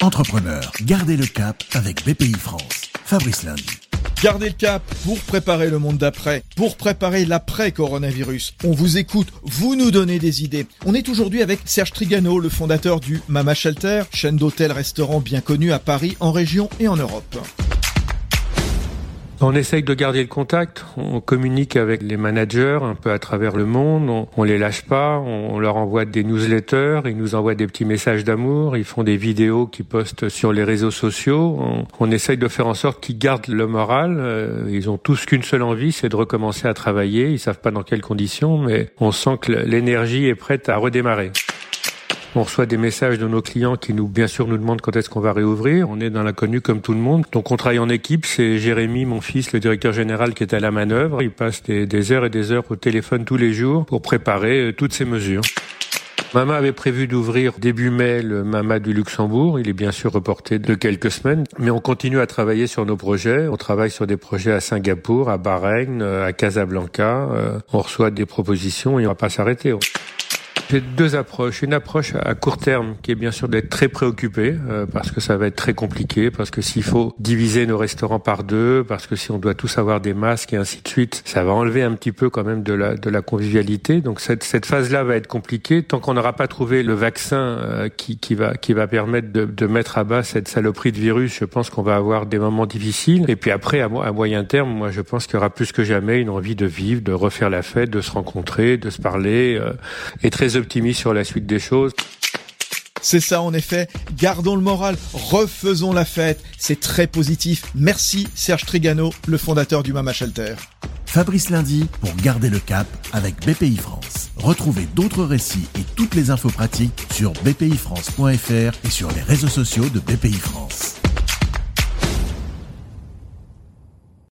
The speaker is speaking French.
Entrepreneur, gardez le cap avec BPI France. Fabrice Lundi. Gardez le cap pour préparer le monde d'après, pour préparer l'après-coronavirus. On vous écoute, vous nous donnez des idées. On est aujourd'hui avec Serge Trigano, le fondateur du Mama Shelter, chaîne d'hôtels-restaurants bien connue à Paris, en région et en Europe. On essaye de garder le contact, on communique avec les managers un peu à travers le monde, on, on les lâche pas, on leur envoie des newsletters, ils nous envoient des petits messages d'amour, ils font des vidéos qu'ils postent sur les réseaux sociaux. On, on essaye de faire en sorte qu'ils gardent le moral. Euh, ils ont tous qu'une seule envie, c'est de recommencer à travailler. Ils savent pas dans quelles conditions, mais on sent que l'énergie est prête à redémarrer. On reçoit des messages de nos clients qui nous, bien sûr, nous demandent quand est-ce qu'on va réouvrir. On est dans l'inconnu comme tout le monde. Donc on travaille en équipe. C'est Jérémy, mon fils, le directeur général, qui est à la manœuvre. Il passe des, heures et des heures au téléphone tous les jours pour préparer euh, toutes ces mesures. Mama avait prévu d'ouvrir début mai le Mama du Luxembourg. Il est bien sûr reporté de quelques semaines, mais on continue à travailler sur nos projets. On travaille sur des projets à Singapour, à Bahreïn, euh, à Casablanca. Euh, on reçoit des propositions et on va pas s'arrêter. J'ai deux approches. Une approche à court terme qui est bien sûr d'être très préoccupé euh, parce que ça va être très compliqué, parce que s'il faut diviser nos restaurants par deux, parce que si on doit tous avoir des masques et ainsi de suite, ça va enlever un petit peu quand même de la, de la convivialité. Donc cette, cette phase-là va être compliquée tant qu'on n'aura pas trouvé le vaccin euh, qui, qui, va, qui va permettre de, de mettre à bas cette saloperie de virus. Je pense qu'on va avoir des moments difficiles. Et puis après, à, moyen terme, moi je pense qu'il y aura plus que jamais une envie de vivre, de refaire la fête, de se rencontrer, de se parler, euh, et très optimiste sur la suite des choses. C'est ça en effet, gardons le moral, refaisons la fête, c'est très positif. Merci Serge Trigano, le fondateur du Mama Shelter. Fabrice Lundi pour garder le cap avec BPI France. Retrouvez d'autres récits et toutes les infos pratiques sur bpifrance.fr et sur les réseaux sociaux de BPI France.